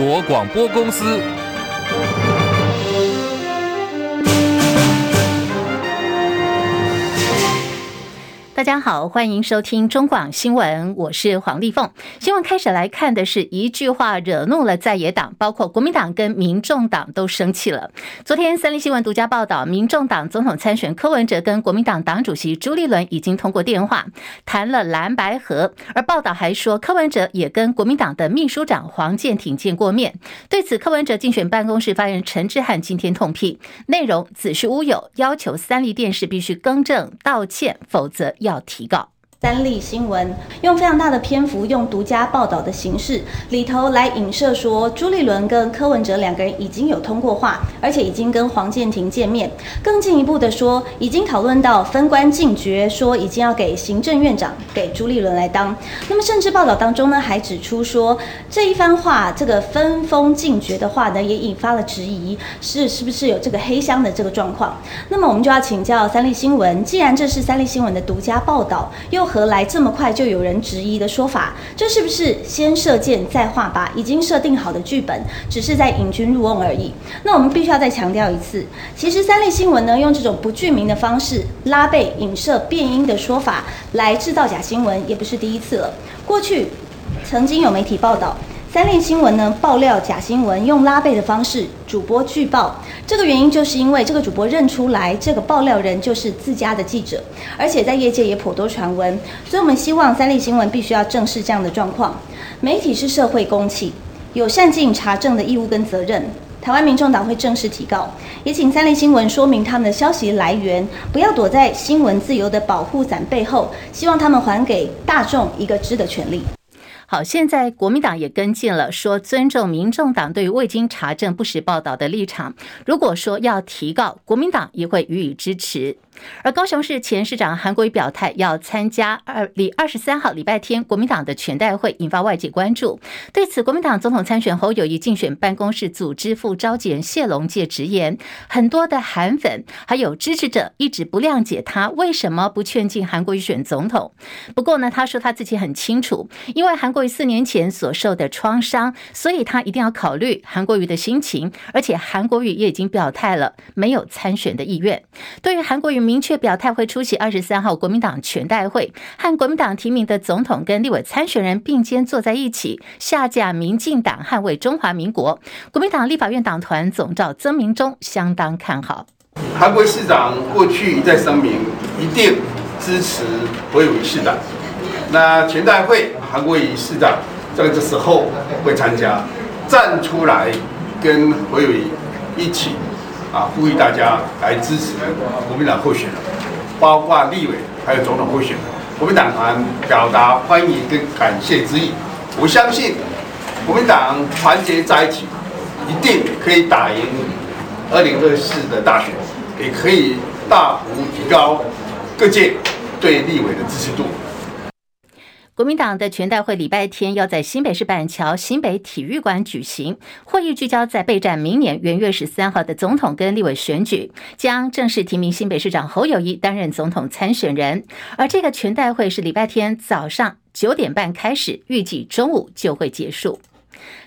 国广播公司。大家好，欢迎收听中广新闻，我是黄丽凤。新闻开始来看的是一句话惹怒了在野党，包括国民党跟民众党都生气了。昨天三立新闻独家报道，民众党总统参选柯文哲跟国民党党主席朱立伦已经通过电话谈了蓝白合，而报道还说柯文哲也跟国民党的秘书长黄健庭见过面。对此，柯文哲竞选办公室发言人陈志汉今天痛批，内容子虚乌有，要求三立电视必须更正道歉，否则要。要提高。三立新闻用非常大的篇幅，用独家报道的形式里头来影射说，朱立伦跟柯文哲两个人已经有通过话，而且已经跟黄健庭见面。更进一步的说，已经讨论到分官进爵，说已经要给行政院长给朱立伦来当。那么，甚至报道当中呢，还指出说这一番话，这个分封进爵的话呢，也引发了质疑，是是不是有这个黑箱的这个状况？那么，我们就要请教三立新闻，既然这是三立新闻的独家报道，又何来这么快就有人质疑的说法？这是不是先射箭再画靶？已经设定好的剧本，只是在引军入瓮而已。那我们必须要再强调一次，其实三立新闻呢，用这种不具名的方式拉背、影射、变音的说法来制造假新闻，也不是第一次了。过去曾经有媒体报道。三立新闻呢，爆料假新闻，用拉背的方式，主播拒报。这个原因就是因为这个主播认出来，这个爆料人就是自家的记者，而且在业界也颇多传闻。所以我们希望三立新闻必须要正视这样的状况。媒体是社会公器，有善尽查证的义务跟责任。台湾民众党会正式提告，也请三立新闻说明他们的消息来源，不要躲在新闻自由的保护伞背后。希望他们还给大众一个知的权利。好，现在国民党也跟进了，说尊重民众党对于未经查证不实报道的立场。如果说要提告，国民党也会予以支持。而高雄市前市长韩国瑜表态要参加二礼二十三号礼拜天国民党的全代会，引发外界关注。对此，国民党总统参选侯友宜竞选办公室组织副召集人谢龙介直言，很多的韩粉还有支持者一直不谅解他为什么不劝进韩国瑜选总统。不过呢，他说他自己很清楚，因为韩国瑜四年前所受的创伤，所以他一定要考虑韩国瑜的心情。而且韩国瑜也已经表态了，没有参选的意愿。对于韩国瑜，明确表态会出席二十三号国民党全代会，和国民党提名的总统跟立委参选人并肩坐在一起，下架民进党，捍卫中华民国。国民党立法院党团总召曾明忠相当看好。韩国市长过去一再声明一定支持侯友宜市长，那全代会韩国瑜市长在这个时候会参加，站出来跟侯友宜一起。啊！呼吁大家来支持国民党候选人，包括立委还有总统候选人。国民党团表达欢迎跟感谢之意。我相信国民党团结在一起，一定可以打赢二零二四的大选，也可以大幅提高各界对立委的支持度。国民党的全代会礼拜天要在新北市板桥新北体育馆举行，会议聚焦在备战明年元月十三号的总统跟立委选举，将正式提名新北市长侯友谊担任总统参选人。而这个全代会是礼拜天早上九点半开始，预计中午就会结束。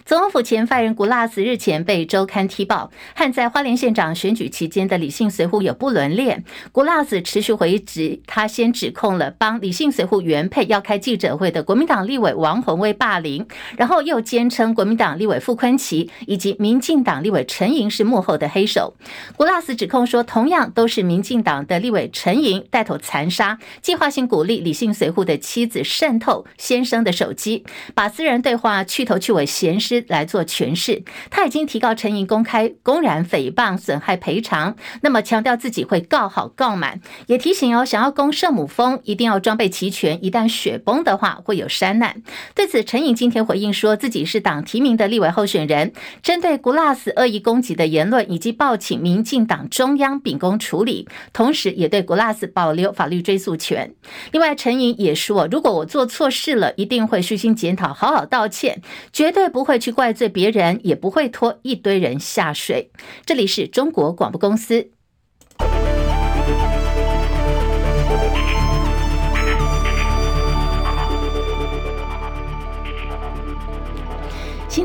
总统府前发言人古拉斯日前被周刊踢爆，和在花莲县长选举期间的李姓随扈有不伦恋。古拉斯持续回执，他先指控了帮李姓随扈原配要开记者会的国民党立委王鸿薇霸凌，然后又坚称国民党立委傅昆奇以及民进党立委陈莹是幕后的黑手。古拉斯指控说，同样都是民进党的立委陈莹带头残杀，计划性鼓励李姓随扈的妻子渗透先生的手机，把私人对话去头去尾闲事来做诠释，他已经提告陈莹公开公然诽谤、损害赔偿，那么强调自己会告好告满，也提醒哦，想要攻圣母峰，一定要装备齐全，一旦雪崩的话会有山难。对此，陈颖今天回应说自己是党提名的立委候选人，针对 GLASS 恶意攻击的言论，以及报请民进党中央秉公处理，同时也对 GLASS 保留法律追诉权。另外，陈颖也说，如果我做错事了，一定会虚心检讨，好好道歉，绝对不会。去怪罪别人，也不会拖一堆人下水。这里是中国广播公司。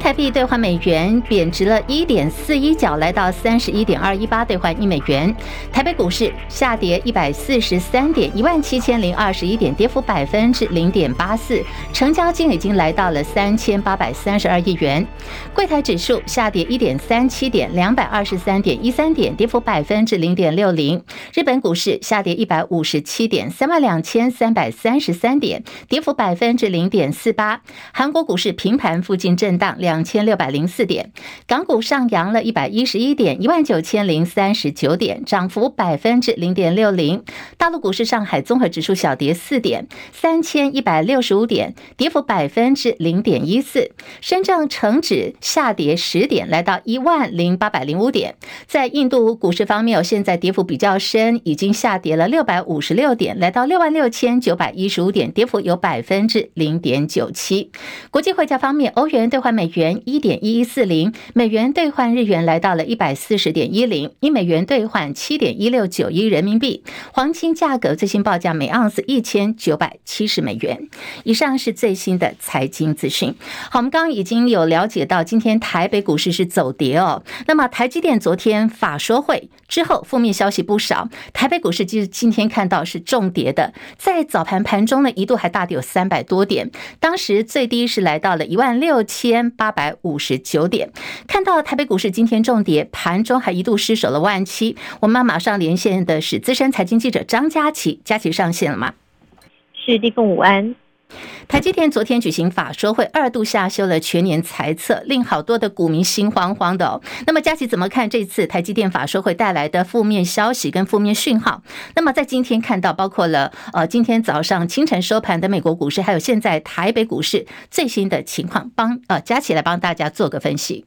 台币兑换美元贬值了一点四一角，来到三十一点二一八兑换一美元。台北股市下跌一百四十三点，一万七千零二十一点，跌幅百分之零点八四，成交金已经来到了三千八百三十二亿元。柜台指数下跌一点三七点，两百二十三点一三点，跌幅百分之零点六零。日本股市下跌一百五十七点，三万两千三百三十三点，跌幅百分之零点四八。韩国股市平盘附近震荡两两千六百零四点，港股上扬了一百一十一点，一万九千零三十九点，涨幅百分之零点六零。大陆股市上海综合指数小跌四点，三千一百六十五点，跌幅百分之零点一四。深圳成指下跌十点，来到一万零八百零五点。在印度股市方面，现在跌幅比较深，已经下跌了六百五十六点，来到六万六千九百一十五点，跌幅有百分之零点九七。国际汇价方面，欧元兑换美元元一点一一四零，美元兑换日元来到了一百四十点一零，一美元兑换七点一六九一人民币。黄金价格最新报价每盎司一千九百七十美元。以上是最新的财经资讯。好，我们刚刚已经有了解到，今天台北股市是走跌哦。那么台积电昨天法说会之后，负面消息不少，台北股市其实今天看到是重跌的，在早盘盘中呢，一度还大跌有三百多点，当时最低是来到了一万六千八八百五十九点。看到台北股市今天重跌，盘中还一度失守了万七。我们马上连线的是资深财经记者张佳琪，佳琪上线了吗？是地凤午安。台积电昨天举行法说会，二度下修了全年财测，令好多的股民心慌慌的哦。那么佳琪怎么看这次台积电法说会带来的负面消息跟负面讯号？那么在今天看到，包括了呃今天早上清晨收盘的美国股市，还有现在台北股市最新的情况，帮呃佳琪来帮大家做个分析。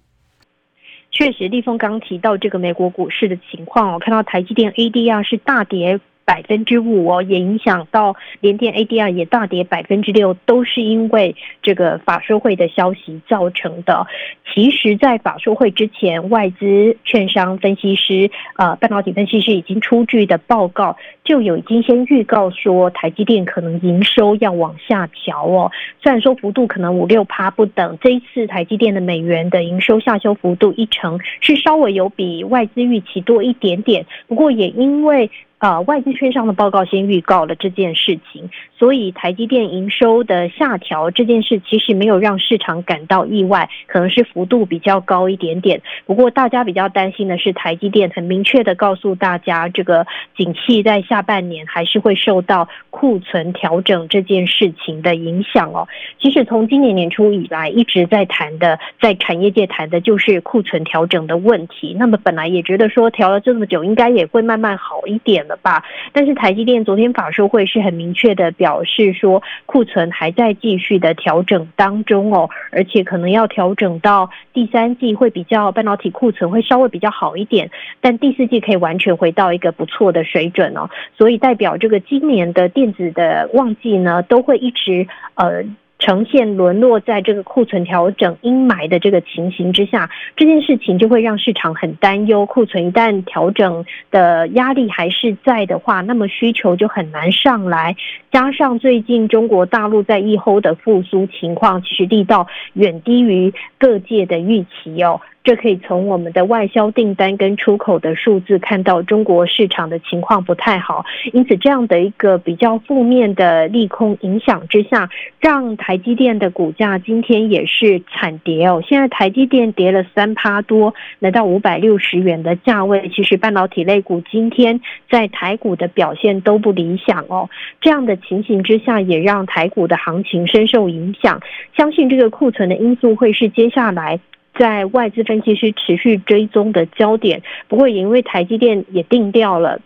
确实，立峰刚提到这个美国股市的情况，我看到台积电 ADR 是大跌。百分之五哦，也影响到联电 ADR 也大跌百分之六，都是因为这个法说会的消息造成的。其实，在法说会之前，外资、券商、分析师、呃，半导体分析师已经出具的报告，就有已经先预告说，台积电可能营收要往下调哦。虽然说幅度可能五六趴不等，这一次台积电的美元的营收下修幅度一成，是稍微有比外资预期多一点点。不过也因为呃，外资券商的报告先预告了这件事情，所以台积电营收的下调这件事其实没有让市场感到意外，可能是幅度比较高一点点。不过大家比较担心的是，台积电很明确的告诉大家，这个景气在下半年还是会受到库存调整这件事情的影响哦。其实从今年年初以来一直在谈的，在产业界谈的就是库存调整的问题。那么本来也觉得说调了这么久，应该也会慢慢好一点。吧，但是台积电昨天法说会是很明确的表示说，库存还在继续的调整当中哦，而且可能要调整到第三季会比较半导体库存会稍微比较好一点，但第四季可以完全回到一个不错的水准哦，所以代表这个今年的电子的旺季呢，都会一直呃。呈现沦落在这个库存调整阴霾的这个情形之下，这件事情就会让市场很担忧。库存一旦调整的压力还是在的话，那么需求就很难上来。加上最近中国大陆在疫后的复苏情况，其实力道远低于各界的预期哦。这可以从我们的外销订单跟出口的数字看到，中国市场的情况不太好。因此，这样的一个比较负面的利空影响之下，让台积电的股价今天也是惨跌哦。现在台积电跌了三趴多，来到五百六十元的价位。其实半导体类股今天在台股的表现都不理想哦。这样的情形之下，也让台股的行情深受影响。相信这个库存的因素会是接下来。在外资分析师持续追踪的焦点，不过也因为台积电也定调了，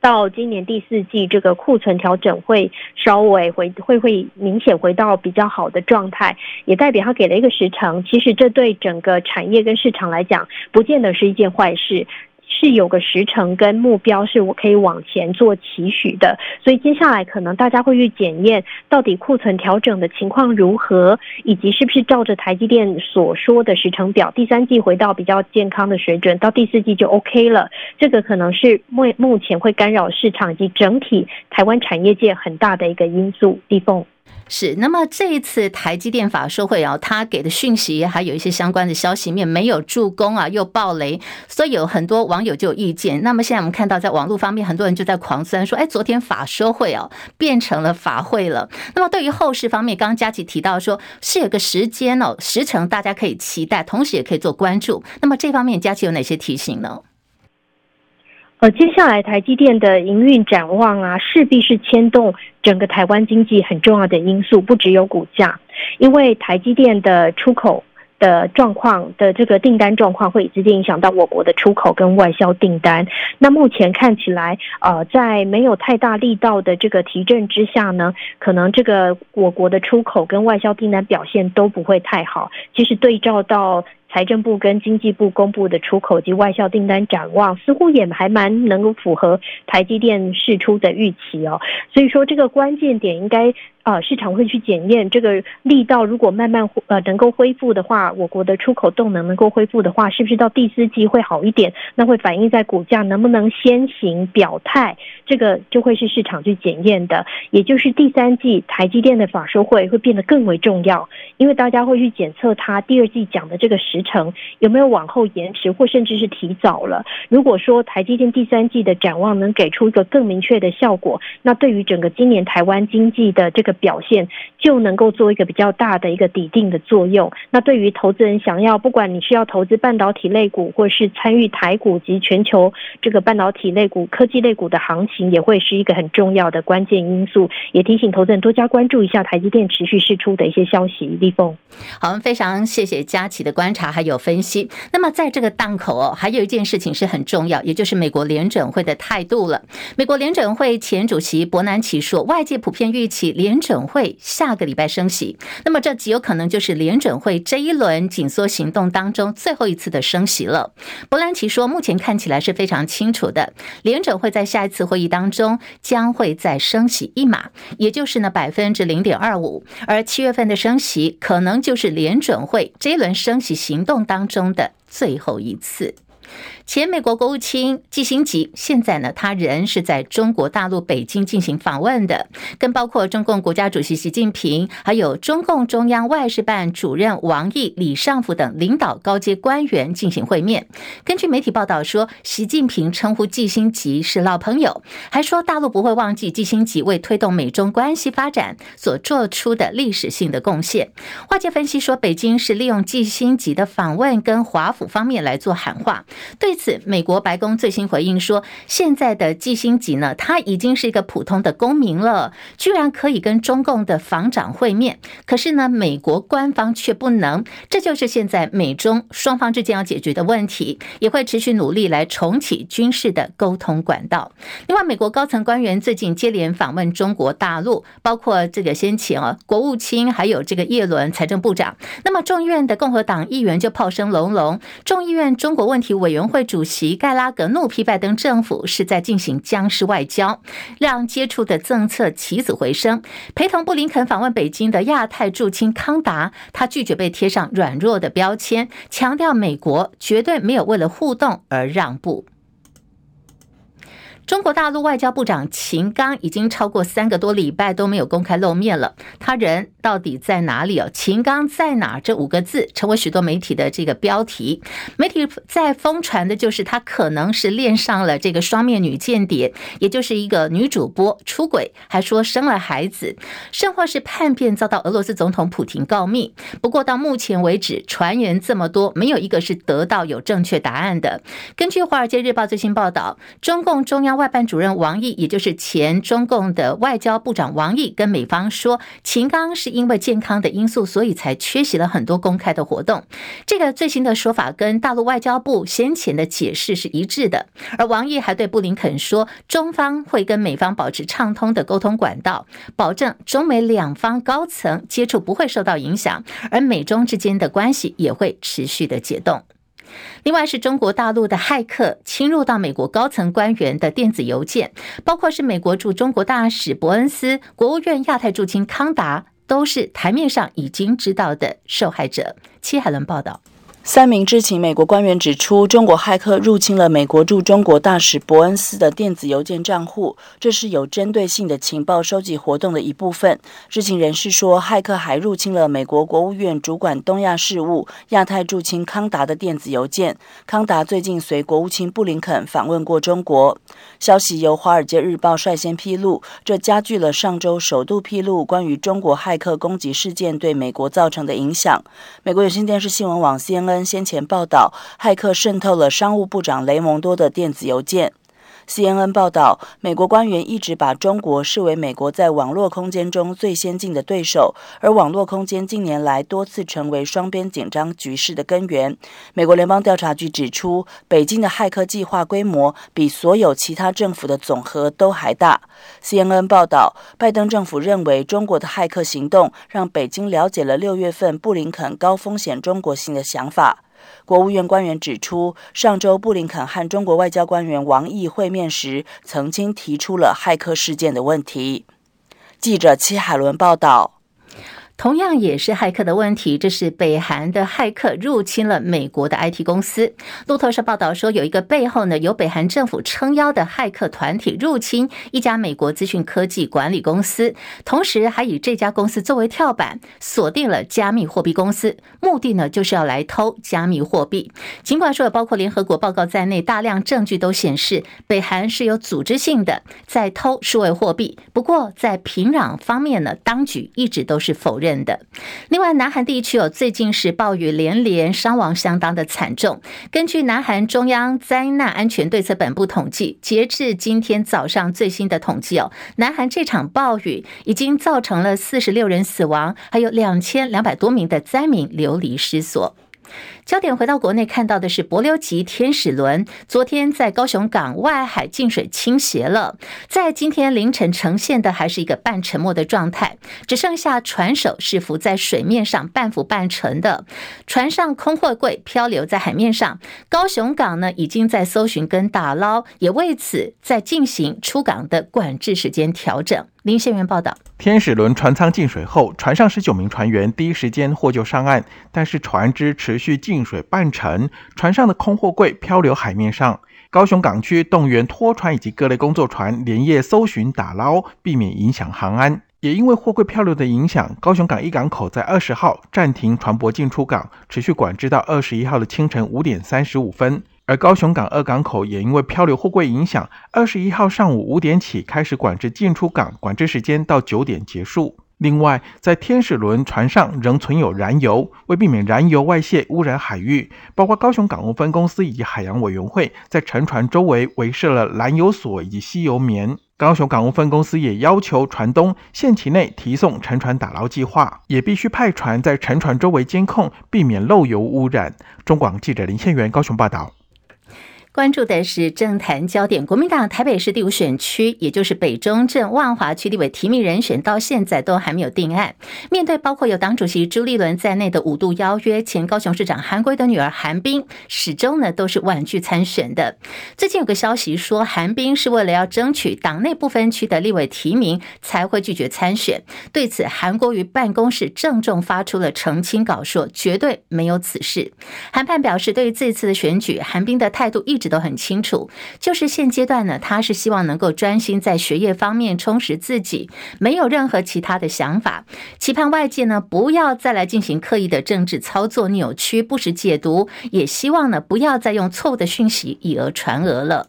到今年第四季这个库存调整会稍微回会会明显回到比较好的状态，也代表他给了一个时程。其实这对整个产业跟市场来讲，不见得是一件坏事。是有个时程跟目标，是我可以往前做期许的，所以接下来可能大家会去检验到底库存调整的情况如何，以及是不是照着台积电所说的时程表，第三季回到比较健康的水准，到第四季就 OK 了。这个可能是目目前会干扰市场以及整体台湾产业界很大的一个因素。立凤。是，那么这一次台积电法说会啊，他给的讯息还有一些相关的消息面没有助攻啊，又爆雷，所以有很多网友就有意见。那么现在我们看到在网络方面，很多人就在狂酸说，哎，昨天法说会哦，变成了法会了。那么对于后市方面，刚刚佳琪提到说是有个时间哦，时程大家可以期待，同时也可以做关注。那么这方面佳琪有哪些提醒呢？呃，接下来台积电的营运展望啊，势必是牵动整个台湾经济很重要的因素，不只有股价，因为台积电的出口的状况的这个订单状况，会直接影响到我国的出口跟外销订单。那目前看起来，呃，在没有太大力道的这个提振之下呢，可能这个我国的出口跟外销订单表现都不会太好。其实对照到。财政部跟经济部公布的出口及外销订单展望，似乎也还蛮能够符合台积电释出的预期哦。所以说，这个关键点应该。啊，市场会去检验这个力道，如果慢慢呃能够恢复的话，我国的出口动能能够恢复的话，是不是到第四季会好一点？那会反映在股价能不能先行表态？这个就会是市场去检验的。也就是第三季台积电的法说会会变得更为重要，因为大家会去检测它第二季讲的这个时程有没有往后延迟，或甚至是提早了。如果说台积电第三季的展望能给出一个更明确的效果，那对于整个今年台湾经济的这个。表现就能够做一个比较大的一个底定的作用。那对于投资人想要，不管你是要投资半导体类股，或是参与台股及全球这个半导体类股、科技类股的行情，也会是一个很重要的关键因素。也提醒投资人多加关注一下台积电持续释出的一些消息。立凤，好，非常谢谢佳琪的观察还有分析。那么在这个档口哦，还有一件事情是很重要，也就是美国联准会的态度了。美国联准会前主席伯南奇说，外界普遍预期联准会下个礼拜升息，那么这极有可能就是联准会这一轮紧缩行动当中最后一次的升息了。伯南奇说，目前看起来是非常清楚的，联准会在下一次会议当中将会再升息一码，也就是呢百分之零点二五，而七月份的升息可能就是联准会这一轮升息行动当中的最后一次。前美国国务卿季辛吉现在呢，他人是在中国大陆北京进行访问的，跟包括中共国家主席习近平，还有中共中央外事办主任王毅、李尚福等领导高阶官员进行会面。根据媒体报道说，习近平称呼季辛吉是老朋友，还说大陆不会忘记季辛吉为推动美中关系发展所做出的历史性的贡献。外界分析说，北京是利用季辛吉的访问跟华府方面来做喊话。对此，美国白宫最新回应说，现在的季新吉呢，他已经是一个普通的公民了，居然可以跟中共的防长会面。可是呢，美国官方却不能，这就是现在美中双方之间要解决的问题，也会持续努力来重启军事的沟通管道。另外，美国高层官员最近接连访问中国大陆，包括这个先前啊，国务卿还有这个叶伦财政部长。那么众议院的共和党议员就炮声隆隆，众议院中国问题委委员会。主席盖拉格怒批拜登政府是在进行僵尸外交，让接触的政策起死回生。陪同布林肯访问北京的亚太驻青康达，他拒绝被贴上软弱的标签，强调美国绝对没有为了互动而让步。中国大陆外交部长秦刚已经超过三个多礼拜都没有公开露面了，他人到底在哪里哦？秦刚在哪？这五个字成为许多媒体的这个标题。媒体在疯传的就是他可能是恋上了这个双面女间谍，也就是一个女主播出轨，还说生了孩子，甚或是叛变遭到俄罗斯总统普廷告密。不过到目前为止，传言这么多，没有一个是得到有正确答案的。根据《华尔街日报》最新报道，中共中央。外办主任王毅，也就是前中共的外交部长王毅，跟美方说，秦刚是因为健康的因素，所以才缺席了很多公开的活动。这个最新的说法跟大陆外交部先前的解释是一致的。而王毅还对布林肯说，中方会跟美方保持畅通的沟通管道，保证中美两方高层接触不会受到影响，而美中之间的关系也会持续的解冻。另外是中国大陆的骇客侵入到美国高层官员的电子邮件，包括是美国驻中国大使伯恩斯、国务院亚太驻青康达，都是台面上已经知道的受害者。戚海伦报道。三名知情美国官员指出，中国骇客入侵了美国驻中国大使伯恩斯的电子邮件账户，这是有针对性的情报收集活动的一部分。知情人士说，骇客还入侵了美国国务院主管东亚事务、亚太驻青康达的电子邮件。康达最近随国务卿布林肯访问过中国。消息由《华尔街日报》率先披露，这加剧了上周首度披露关于中国骇客攻击事件对美国造成的影响。美国有线电视新闻网 CNN。先前报道，骇客渗透了商务部长雷蒙多的电子邮件。CNN 报道，美国官员一直把中国视为美国在网络空间中最先进的对手，而网络空间近年来多次成为双边紧张局势的根源。美国联邦调查局指出，北京的骇客计划规模比所有其他政府的总和都还大。CNN 报道，拜登政府认为中国的骇客行动让北京了解了六月份布林肯高风险中国行的想法。国务院官员指出，上周布林肯和中国外交官员王毅会面时，曾经提出了骇客事件的问题。记者戚海伦报道。同样也是骇客的问题，这是北韩的骇客入侵了美国的 IT 公司。路透社报道说，有一个背后呢，由北韩政府撑腰的骇客团体入侵一家美国资讯科技管理公司，同时还以这家公司作为跳板，锁定了加密货币公司，目的呢就是要来偷加密货币。尽管说有包括联合国报告在内，大量证据都显示北韩是有组织性的在偷数位货币，不过在平壤方面呢，当局一直都是否认。认的。另外，南韩地区有最近是暴雨连连，伤亡相当的惨重。根据南韩中央灾难安全对策本部统计，截至今天早上最新的统计哦，南韩这场暴雨已经造成了四十六人死亡，还有两千两百多名的灾民流离失所。焦点回到国内，看到的是帛琉级天使轮，昨天在高雄港外海进水倾斜了，在今天凌晨呈现的还是一个半沉没的状态，只剩下船首是浮在水面上，半浮半沉的，船上空货柜漂流在海面上。高雄港呢，已经在搜寻跟打捞，也为此在进行出港的管制时间调整。林宪元报道：天使轮船舱进水后，船上十九名船员第一时间获救上岸，但是船只持续进水半沉，船上的空货柜漂流海面上。高雄港区动员拖船以及各类工作船连夜搜寻打捞，避免影响航安。也因为货柜漂流的影响，高雄港一港口在二十号暂停船舶进出港，持续管制到二十一号的清晨五点三十五分。而高雄港二港口也因为漂流货柜影响，二十一号上午五点起开始管制进出港，管制时间到九点结束。另外，在天使轮船上仍存有燃油，为避免燃油外泄污染海域，包括高雄港务分公司以及海洋委员会在沉船周围围设了燃油锁以及吸油棉。高雄港务分公司也要求船东限期内提送沉船打捞计划，也必须派船在沉船周围监控，避免漏油污染。中广记者林宪元高雄报道。关注的是政坛焦点，国民党台北市第五选区，也就是北中正万华区立委提名人选，到现在都还没有定案。面对包括有党主席朱立伦在内的五度邀约，前高雄市长韩归的女儿韩冰始终呢都是婉拒参选的。最近有个消息说，韩冰是为了要争取党内不分区的立委提名，才会拒绝参选。对此，韩国瑜办公室郑重发出了澄清稿，说绝对没有此事。韩判表示，对于这次的选举，韩冰的态度一直。都很清楚，就是现阶段呢，他是希望能够专心在学业方面充实自己，没有任何其他的想法。期盼外界呢不要再来进行刻意的政治操作、扭曲、不实解读，也希望呢不要再用错误的讯息以讹传讹了。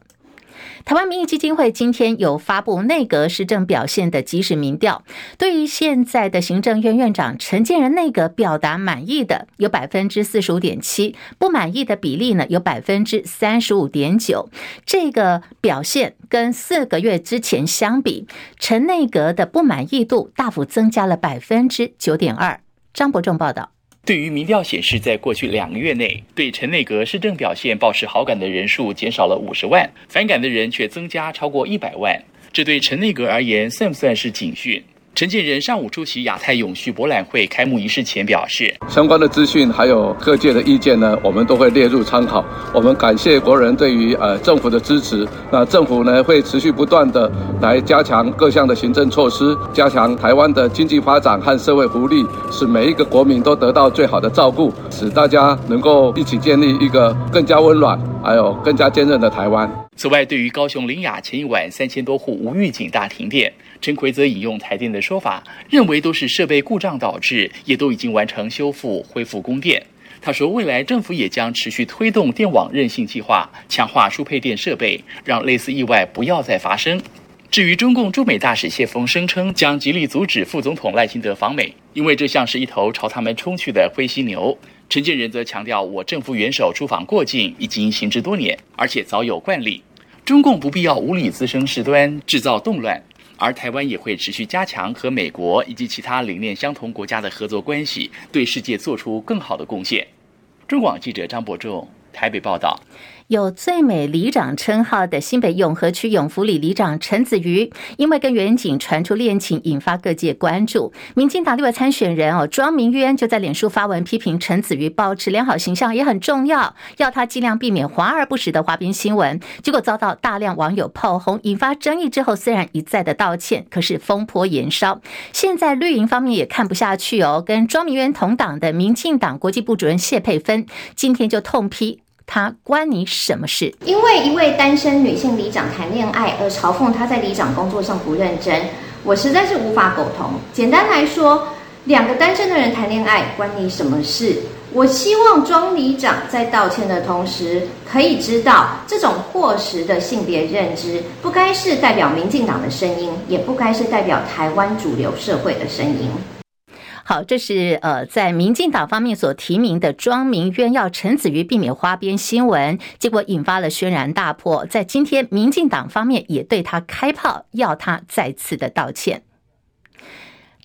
台湾民意基金会今天有发布内阁施政表现的即时民调，对于现在的行政院院长陈建仁内阁表达满意的有百分之四十五点七，不满意的比例呢有百分之三十五点九。这个表现跟四个月之前相比，陈内阁的不满意度大幅增加了百分之九点二。张伯仲报道。对于民调显示，在过去两个月内，对陈内阁施政表现抱持好感的人数减少了五十万，反感的人却增加超过一百万。这对陈内阁而言，算不算是警讯？陈建仁上午出席亚太永续博览会开幕仪式前表示，相关的资讯还有各界的意见呢，我们都会列入参考。我们感谢国人对于呃政府的支持，那政府呢会持续不断的来加强各项的行政措施，加强台湾的经济发展和社会福利，使每一个国民都得到最好的照顾，使大家能够一起建立一个更加温暖还有更加坚韧的台湾。此外，对于高雄林雅前一晚三千多户无预警大停电。陈奎则引用台电的说法，认为都是设备故障导致，也都已经完成修复，恢复供电。他说，未来政府也将持续推动电网韧性计划，强化输配电设备，让类似意外不要再发生。至于中共驻美大使谢锋声称将极力阻止副总统赖清德访美，因为这像是一头朝他们冲去的灰犀牛。陈建仁则强调，我政府元首出访过境已经行之多年，而且早有惯例，中共不必要无理滋生事端，制造动乱。而台湾也会持续加强和美国以及其他理念相同国家的合作关系，对世界做出更好的贡献。中广记者张博仲台北报道。有最美里长称号的新北永和区永福里里长陈子瑜，因为跟远景传出恋情，引发各界关注。民进党立委参选人哦庄明渊就在脸书发文批评陈子瑜保持良好形象也很重要，要他尽量避免华而不实的花边新闻。结果遭到大量网友炮轰，引发争议之后，虽然一再的道歉，可是风波延烧。现在绿营方面也看不下去哦，跟庄明渊同党的民进党国际部主任谢佩芬今天就痛批。他关你什么事？因为一位单身女性里长谈恋爱而嘲讽她在里长工作上不认真，我实在是无法苟同。简单来说，两个单身的人谈恋爱关你什么事？我希望庄里长在道歉的同时，可以知道这种过时的性别认知，不该是代表民进党的声音，也不该是代表台湾主流社会的声音。好，这是呃，在民进党方面所提名的庄明渊，要陈子瑜避免花边新闻，结果引发了轩然大波。在今天，民进党方面也对他开炮，要他再次的道歉。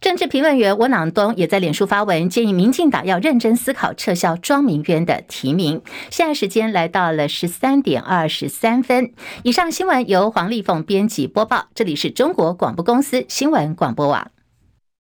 政治评论员温朗东也在脸书发文，建议民进党要认真思考撤销庄明渊的提名。现在时间来到了十三点二十三分，以上新闻由黄丽凤编辑播报，这里是中国广播公司新闻广播网。